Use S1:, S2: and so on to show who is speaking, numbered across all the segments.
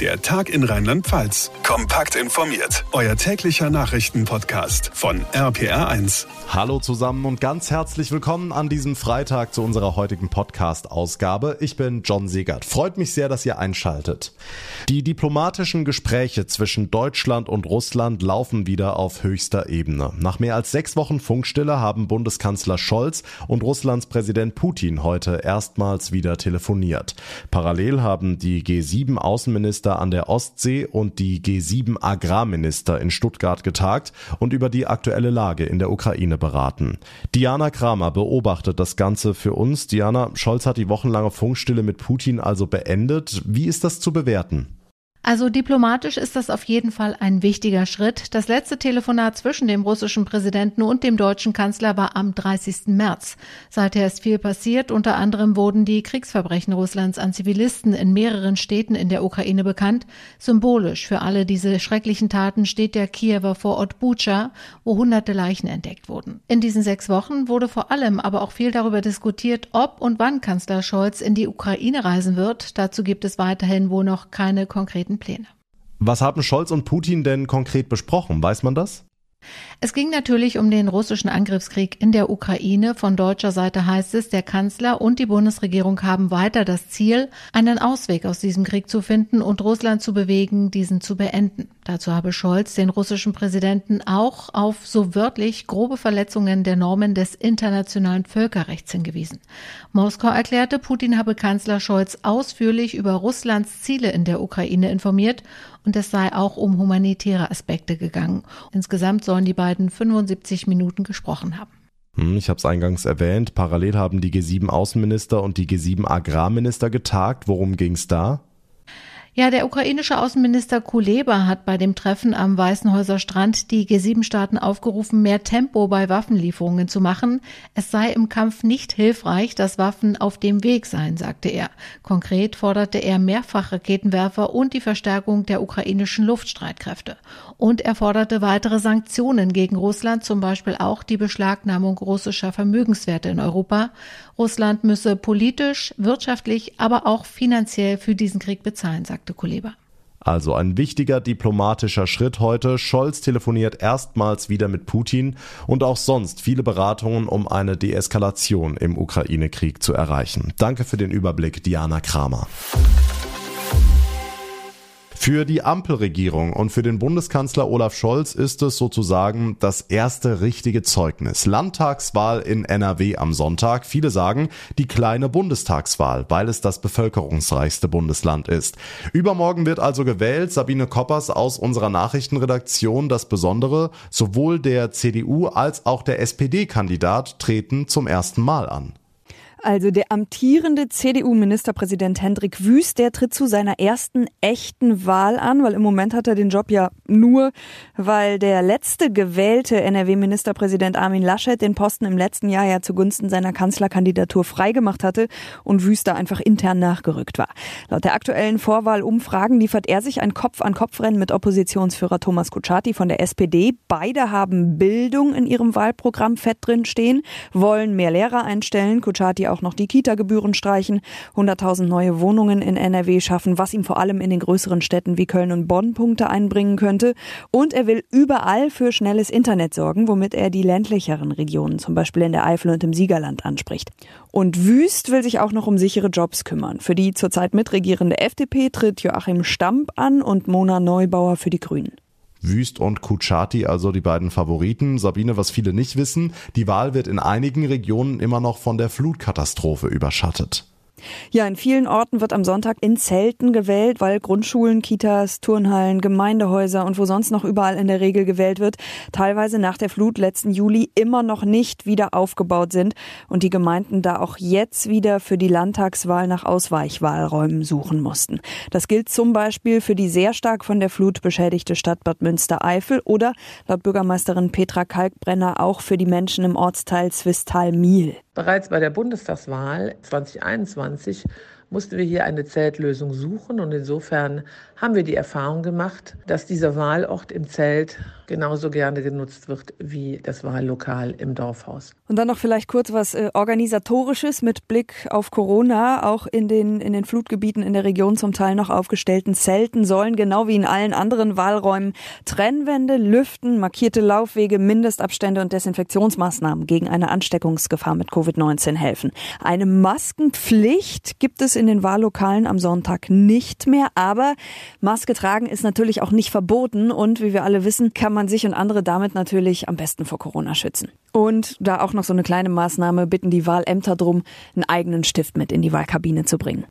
S1: Der Tag in Rheinland-Pfalz. Kompakt informiert. Euer täglicher Nachrichtenpodcast von RPR1.
S2: Hallo zusammen und ganz herzlich willkommen an diesem Freitag zu unserer heutigen Podcast-Ausgabe. Ich bin John Segert. Freut mich sehr, dass ihr einschaltet. Die diplomatischen Gespräche zwischen Deutschland und Russland laufen wieder auf höchster Ebene. Nach mehr als sechs Wochen Funkstille haben Bundeskanzler Scholz und Russlands Präsident Putin heute erstmals wieder telefoniert. Parallel haben die G7-Außenminister Minister an der Ostsee und die G7 Agrarminister in Stuttgart getagt und über die aktuelle Lage in der Ukraine beraten. Diana Kramer beobachtet das Ganze für uns. Diana, Scholz hat die wochenlange Funkstille mit Putin also beendet. Wie ist das zu bewerten?
S3: Also diplomatisch ist das auf jeden Fall ein wichtiger Schritt. Das letzte Telefonat zwischen dem russischen Präsidenten und dem deutschen Kanzler war am 30. März. Seither ist viel passiert. Unter anderem wurden die Kriegsverbrechen Russlands an Zivilisten in mehreren Städten in der Ukraine bekannt. Symbolisch für alle diese schrecklichen Taten steht der Kiewer Vorort Bucha, wo hunderte Leichen entdeckt wurden. In diesen sechs Wochen wurde vor allem aber auch viel darüber diskutiert, ob und wann Kanzler Scholz in die Ukraine reisen wird. Dazu gibt es weiterhin wohl noch keine konkreten konkreten Pläne.
S2: Was haben Scholz und Putin denn konkret besprochen? Weiß man das?
S3: Es ging natürlich um den russischen Angriffskrieg in der Ukraine. Von deutscher Seite heißt es, der Kanzler und die Bundesregierung haben weiter das Ziel, einen Ausweg aus diesem Krieg zu finden und Russland zu bewegen, diesen zu beenden. Dazu habe Scholz den russischen Präsidenten auch auf so wörtlich grobe Verletzungen der Normen des internationalen Völkerrechts hingewiesen. Moskau erklärte, Putin habe Kanzler Scholz ausführlich über Russlands Ziele in der Ukraine informiert und es sei auch um humanitäre Aspekte gegangen. Insgesamt sollen die beiden 75 Minuten gesprochen haben.
S2: Hm, ich habe es eingangs erwähnt, parallel haben die G7 Außenminister und die G7 Agrarminister getagt. Worum ging es da?
S3: Ja, der ukrainische Außenminister Kuleba hat bei dem Treffen am Weißenhäuser Strand die G7-Staaten aufgerufen, mehr Tempo bei Waffenlieferungen zu machen. Es sei im Kampf nicht hilfreich, dass Waffen auf dem Weg seien, sagte er. Konkret forderte er Mehrfachraketenwerfer und die Verstärkung der ukrainischen Luftstreitkräfte. Und er forderte weitere Sanktionen gegen Russland, zum Beispiel auch die Beschlagnahmung russischer Vermögenswerte in Europa. Russland müsse politisch, wirtschaftlich, aber auch finanziell für diesen Krieg bezahlen, sagte sagte Kuleba.
S2: Also ein wichtiger diplomatischer Schritt heute. Scholz telefoniert erstmals wieder mit Putin und auch sonst viele Beratungen, um eine Deeskalation im Ukraine-Krieg zu erreichen. Danke für den Überblick, Diana Kramer. Für die Ampelregierung und für den Bundeskanzler Olaf Scholz ist es sozusagen das erste richtige Zeugnis. Landtagswahl in NRW am Sonntag. Viele sagen die kleine Bundestagswahl, weil es das bevölkerungsreichste Bundesland ist. Übermorgen wird also gewählt. Sabine Koppers aus unserer Nachrichtenredaktion. Das Besondere, sowohl der CDU als auch der SPD-Kandidat treten zum ersten Mal an.
S4: Also der amtierende CDU-Ministerpräsident Hendrik Wüst, der tritt zu seiner ersten echten Wahl an, weil im Moment hat er den Job ja nur, weil der letzte gewählte NRW-Ministerpräsident Armin Laschet den Posten im letzten Jahr ja zugunsten seiner Kanzlerkandidatur freigemacht hatte und Wüst da einfach intern nachgerückt war. Laut der aktuellen Vorwahlumfragen liefert er sich ein Kopf-an-Kopf-Rennen mit Oppositionsführer Thomas Kutschaty von der SPD. Beide haben Bildung in ihrem Wahlprogramm fett drin stehen, wollen mehr Lehrer einstellen. Kutschaty auch noch die Kita-Gebühren streichen, 100.000 neue Wohnungen in NRW schaffen, was ihm vor allem in den größeren Städten wie Köln und Bonn Punkte einbringen könnte. Und er will überall für schnelles Internet sorgen, womit er die ländlicheren Regionen, zum Beispiel in der Eifel und im Siegerland, anspricht. Und Wüst will sich auch noch um sichere Jobs kümmern. Für die zurzeit mitregierende FDP tritt Joachim Stamp an und Mona Neubauer für die Grünen.
S2: Wüst und Kuchati, also die beiden Favoriten. Sabine, was viele nicht wissen, die Wahl wird in einigen Regionen immer noch von der Flutkatastrophe überschattet.
S4: Ja, in vielen Orten wird am Sonntag in Zelten gewählt, weil Grundschulen, Kitas, Turnhallen, Gemeindehäuser und wo sonst noch überall in der Regel gewählt wird, teilweise nach der Flut letzten Juli immer noch nicht wieder aufgebaut sind und die Gemeinden da auch jetzt wieder für die Landtagswahl nach Ausweichwahlräumen suchen mussten. Das gilt zum Beispiel für die sehr stark von der Flut beschädigte Stadt Bad Münstereifel oder laut Bürgermeisterin Petra Kalkbrenner auch für die Menschen im Ortsteil Zwistal-Miel.
S5: Bereits bei der Bundestagswahl 2021 mussten wir hier eine Zeltlösung suchen und insofern haben wir die Erfahrung gemacht, dass dieser Wahlort im Zelt genauso gerne genutzt wird wie das Wahllokal im Dorfhaus.
S4: Und dann noch vielleicht kurz was äh, organisatorisches mit Blick auf Corona. Auch in den in den Flutgebieten in der Region zum Teil noch aufgestellten Zelten sollen genau wie in allen anderen Wahlräumen Trennwände, Lüften, markierte Laufwege, Mindestabstände und Desinfektionsmaßnahmen gegen eine Ansteckungsgefahr mit Covid-19 helfen. Eine Maskenpflicht gibt es in den Wahllokalen am Sonntag nicht mehr, aber Maske tragen ist natürlich auch nicht verboten und wie wir alle wissen, kann man sich und andere damit natürlich am besten vor Corona schützen. Und da auch noch so eine kleine Maßnahme, bitten die Wahlämter drum, einen eigenen Stift mit in die Wahlkabine zu bringen.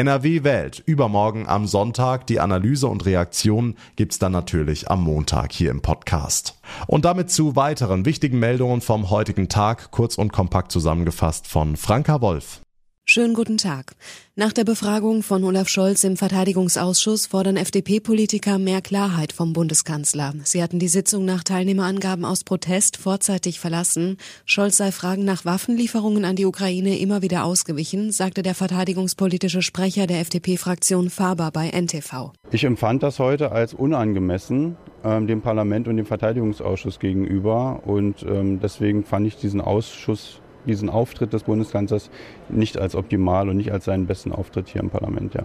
S2: NRW wählt übermorgen am Sonntag. Die Analyse und Reaktion gibt's dann natürlich am Montag hier im Podcast. Und damit zu weiteren wichtigen Meldungen vom heutigen Tag, kurz und kompakt zusammengefasst von Franka Wolf.
S6: Schönen guten Tag. Nach der Befragung von Olaf Scholz im Verteidigungsausschuss fordern FDP-Politiker mehr Klarheit vom Bundeskanzler. Sie hatten die Sitzung nach Teilnehmerangaben aus Protest vorzeitig verlassen. Scholz sei Fragen nach Waffenlieferungen an die Ukraine immer wieder ausgewichen, sagte der verteidigungspolitische Sprecher der FDP-Fraktion Faber bei NTV.
S7: Ich empfand das heute als unangemessen ähm, dem Parlament und dem Verteidigungsausschuss gegenüber und ähm, deswegen fand ich diesen Ausschuss diesen Auftritt des Bundeskanzlers nicht als optimal und nicht als seinen besten Auftritt hier im Parlament, ja.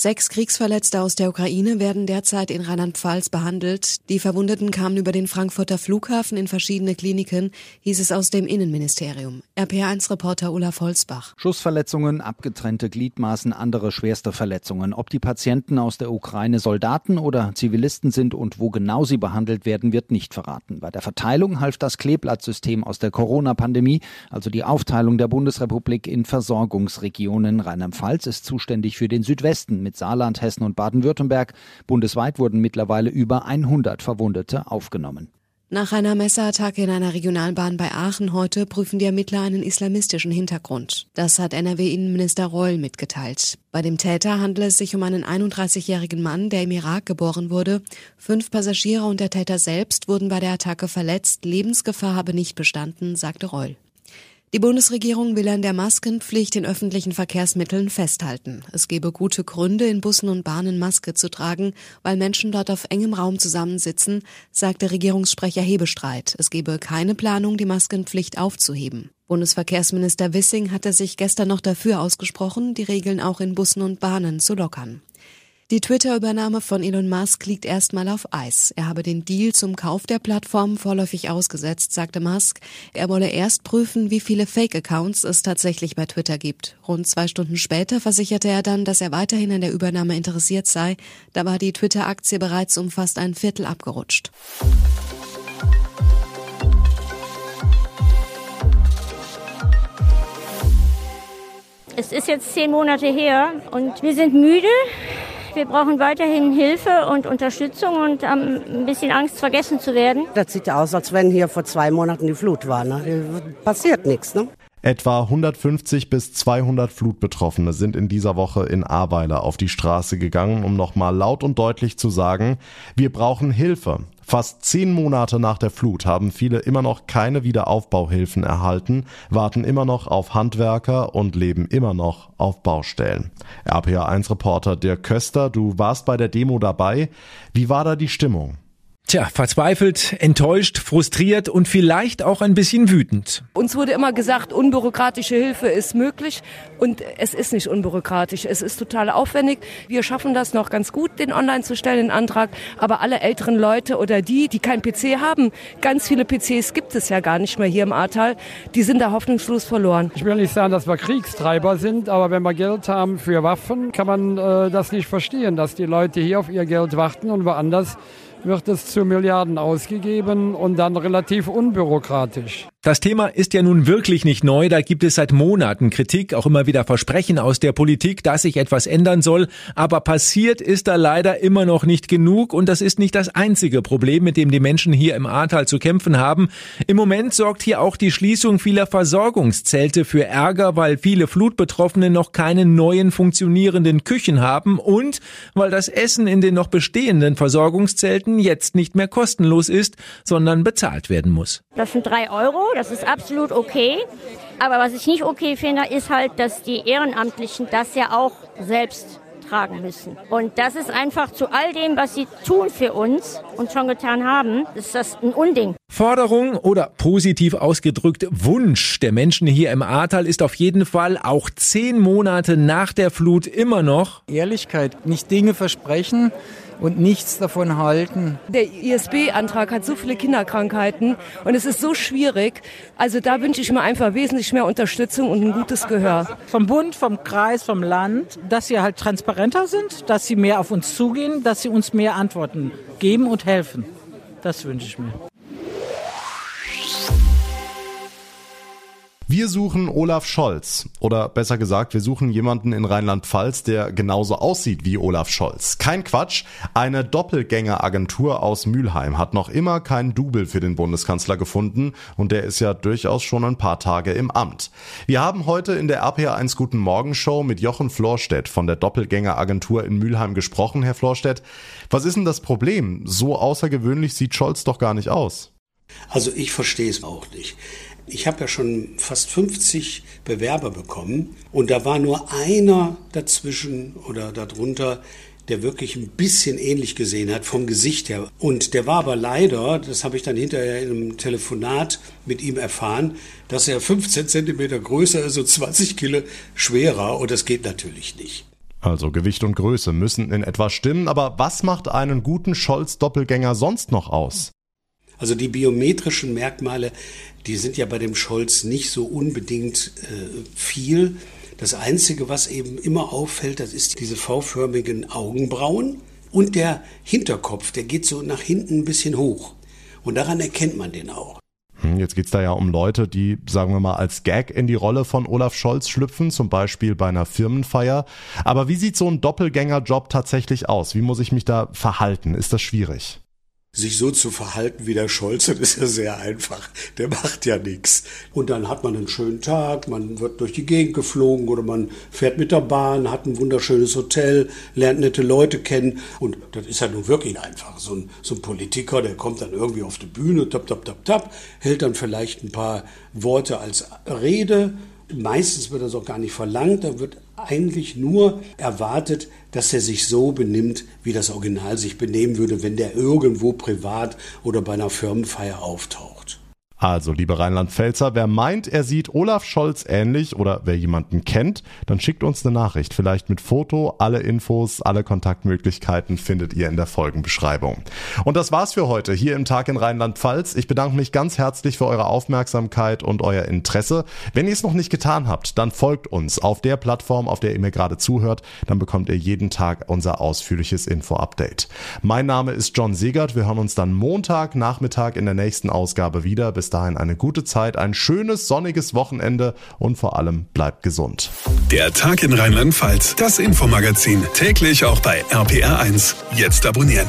S6: Sechs Kriegsverletzte aus der Ukraine werden derzeit in Rheinland-Pfalz behandelt. Die Verwundeten kamen über den Frankfurter Flughafen in verschiedene Kliniken, hieß es aus dem Innenministerium. RPA1-Reporter Olaf Holzbach.
S8: Schussverletzungen, abgetrennte Gliedmaßen, andere schwerste Verletzungen. Ob die Patienten aus der Ukraine Soldaten oder Zivilisten sind und wo genau sie behandelt werden, wird nicht verraten. Bei der Verteilung half das Kleeblattsystem aus der Corona-Pandemie, also die Aufteilung der Bundesrepublik in Versorgungsregionen. Rheinland-Pfalz ist zuständig für den Südwesten mit Saarland, Hessen und Baden-Württemberg. Bundesweit wurden mittlerweile über 100 Verwundete aufgenommen.
S6: Nach einer Messerattacke in einer Regionalbahn bei Aachen heute prüfen die Ermittler einen islamistischen Hintergrund. Das hat NRW-Innenminister Reul mitgeteilt. Bei dem Täter handelt es sich um einen 31-jährigen Mann, der im Irak geboren wurde. Fünf Passagiere und der Täter selbst wurden bei der Attacke verletzt. Lebensgefahr habe nicht bestanden, sagte Reul. Die Bundesregierung will an der Maskenpflicht in öffentlichen Verkehrsmitteln festhalten. Es gebe gute Gründe, in Bussen und Bahnen Maske zu tragen, weil Menschen dort auf engem Raum zusammensitzen, sagte Regierungssprecher Hebestreit. Es gebe keine Planung, die Maskenpflicht aufzuheben. Bundesverkehrsminister Wissing hatte sich gestern noch dafür ausgesprochen, die Regeln auch in Bussen und Bahnen zu lockern. Die Twitter-Übernahme von Elon Musk liegt erstmal auf Eis. Er habe den Deal zum Kauf der Plattform vorläufig ausgesetzt, sagte Musk. Er wolle erst prüfen, wie viele Fake-Accounts es tatsächlich bei Twitter gibt. Rund zwei Stunden später versicherte er dann, dass er weiterhin an der Übernahme interessiert sei. Da war die Twitter-Aktie bereits um fast ein Viertel abgerutscht.
S9: Es ist jetzt zehn Monate her und wir sind müde. Wir brauchen weiterhin Hilfe und Unterstützung und haben ein bisschen Angst, vergessen zu werden.
S10: Das sieht ja aus, als wenn hier vor zwei Monaten die Flut war. Ne? Passiert nichts. Ne?
S2: Etwa 150 bis 200 Flutbetroffene sind in dieser Woche in Ahrweiler auf die Straße gegangen, um nochmal laut und deutlich zu sagen, wir brauchen Hilfe. Fast zehn Monate nach der Flut haben viele immer noch keine Wiederaufbauhilfen erhalten, warten immer noch auf Handwerker und leben immer noch auf Baustellen. RPA1-Reporter Dirk Köster, du warst bei der Demo dabei. Wie war da die Stimmung?
S11: Tja, verzweifelt, enttäuscht, frustriert und vielleicht auch ein bisschen wütend.
S12: Uns wurde immer gesagt, unbürokratische Hilfe ist möglich und es ist nicht unbürokratisch. Es ist total aufwendig. Wir schaffen das noch ganz gut, den online zu stellen, den Antrag. Aber alle älteren Leute oder die, die kein PC haben, ganz viele PCs gibt es ja gar nicht mehr hier im Ahrtal, die sind da hoffnungslos verloren.
S13: Ich will nicht sagen, dass wir Kriegstreiber sind, aber wenn wir Geld haben für Waffen, kann man äh, das nicht verstehen, dass die Leute hier auf ihr Geld warten und woanders wird es zu Milliarden ausgegeben und dann relativ unbürokratisch.
S11: Das Thema ist ja nun wirklich nicht neu, da gibt es seit Monaten Kritik, auch immer wieder Versprechen aus der Politik, dass sich etwas ändern soll, aber passiert ist da leider immer noch nicht genug und das ist nicht das einzige Problem, mit dem die Menschen hier im Ahrtal zu kämpfen haben. Im Moment sorgt hier auch die Schließung vieler Versorgungszelte für Ärger, weil viele Flutbetroffene noch keine neuen funktionierenden Küchen haben und weil das Essen in den noch bestehenden Versorgungszelten jetzt nicht mehr kostenlos ist, sondern bezahlt werden muss.
S9: Das sind drei Euro, das ist absolut okay. Aber was ich nicht okay finde, ist halt, dass die Ehrenamtlichen das ja auch selbst tragen müssen. Und das ist einfach zu all dem, was sie tun für uns und schon getan haben, ist das ein Unding.
S11: Forderung oder positiv ausgedrückt Wunsch der Menschen hier im Ahrtal ist auf jeden Fall auch zehn Monate nach der Flut immer noch
S14: Ehrlichkeit, nicht Dinge versprechen, und nichts davon halten.
S12: Der ISB-Antrag hat so viele Kinderkrankheiten und es ist so schwierig. Also da wünsche ich mir einfach wesentlich mehr Unterstützung und ein gutes Gehör.
S14: Vom Bund, vom Kreis, vom Land, dass sie halt transparenter sind, dass sie mehr auf uns zugehen, dass sie uns mehr Antworten geben und helfen. Das wünsche ich mir.
S2: Wir suchen Olaf Scholz. Oder besser gesagt, wir suchen jemanden in Rheinland-Pfalz, der genauso aussieht wie Olaf Scholz. Kein Quatsch. Eine Doppelgängeragentur aus Mülheim hat noch immer keinen Double für den Bundeskanzler gefunden und der ist ja durchaus schon ein paar Tage im Amt. Wir haben heute in der RPA1 Guten Morgen Show mit Jochen Florstedt von der Doppelgängeragentur in Mülheim gesprochen. Herr Florstedt, was ist denn das Problem? So außergewöhnlich sieht Scholz doch gar nicht aus.
S15: Also ich verstehe es auch nicht. Ich habe ja schon fast 50 Bewerber bekommen und da war nur einer dazwischen oder darunter, der wirklich ein bisschen ähnlich gesehen hat vom Gesicht her. Und der war aber leider, das habe ich dann hinterher in einem Telefonat mit ihm erfahren, dass er 15 Zentimeter größer ist und 20 Kilo schwerer und das geht natürlich nicht.
S2: Also Gewicht und Größe müssen in etwa stimmen, aber was macht einen guten Scholz-Doppelgänger sonst noch aus?
S15: Also die biometrischen Merkmale, die sind ja bei dem Scholz nicht so unbedingt äh, viel. Das Einzige, was eben immer auffällt, das ist diese V-förmigen Augenbrauen und der Hinterkopf, der geht so nach hinten ein bisschen hoch. Und daran erkennt man den auch.
S2: Hm, jetzt geht's da ja um Leute, die, sagen wir mal, als Gag in die Rolle von Olaf Scholz schlüpfen, zum Beispiel bei einer Firmenfeier. Aber wie sieht so ein Doppelgängerjob tatsächlich aus? Wie muss ich mich da verhalten? Ist das schwierig?
S15: Sich so zu verhalten wie der Scholz, das ist ja sehr einfach. Der macht ja nichts. Und dann hat man einen schönen Tag, man wird durch die Gegend geflogen oder man fährt mit der Bahn, hat ein wunderschönes Hotel, lernt nette Leute kennen. Und das ist ja nun wirklich einfach. So ein, so ein Politiker, der kommt dann irgendwie auf die Bühne, tap, tap, tap, tap, hält dann vielleicht ein paar Worte als Rede. Meistens wird das auch gar nicht verlangt, da wird eigentlich nur erwartet, dass er sich so benimmt, wie das Original sich benehmen würde, wenn der irgendwo privat oder bei einer Firmenfeier auftaucht.
S2: Also, liebe Rheinland-Pfälzer, wer meint, er sieht Olaf Scholz ähnlich oder wer jemanden kennt, dann schickt uns eine Nachricht. Vielleicht mit Foto. Alle Infos, alle Kontaktmöglichkeiten findet ihr in der Folgenbeschreibung. Und das war's für heute hier im Tag in Rheinland-Pfalz. Ich bedanke mich ganz herzlich für eure Aufmerksamkeit und euer Interesse. Wenn ihr es noch nicht getan habt, dann folgt uns auf der Plattform, auf der ihr mir gerade zuhört. Dann bekommt ihr jeden Tag unser ausführliches Info-Update. Mein Name ist John Segert. Wir hören uns dann Montag Nachmittag in der nächsten Ausgabe wieder. Bis dahin eine gute Zeit, ein schönes sonniges Wochenende und vor allem bleibt gesund.
S1: Der Tag in Rheinland-Pfalz, das Infomagazin, täglich auch bei RPR1. Jetzt abonnieren.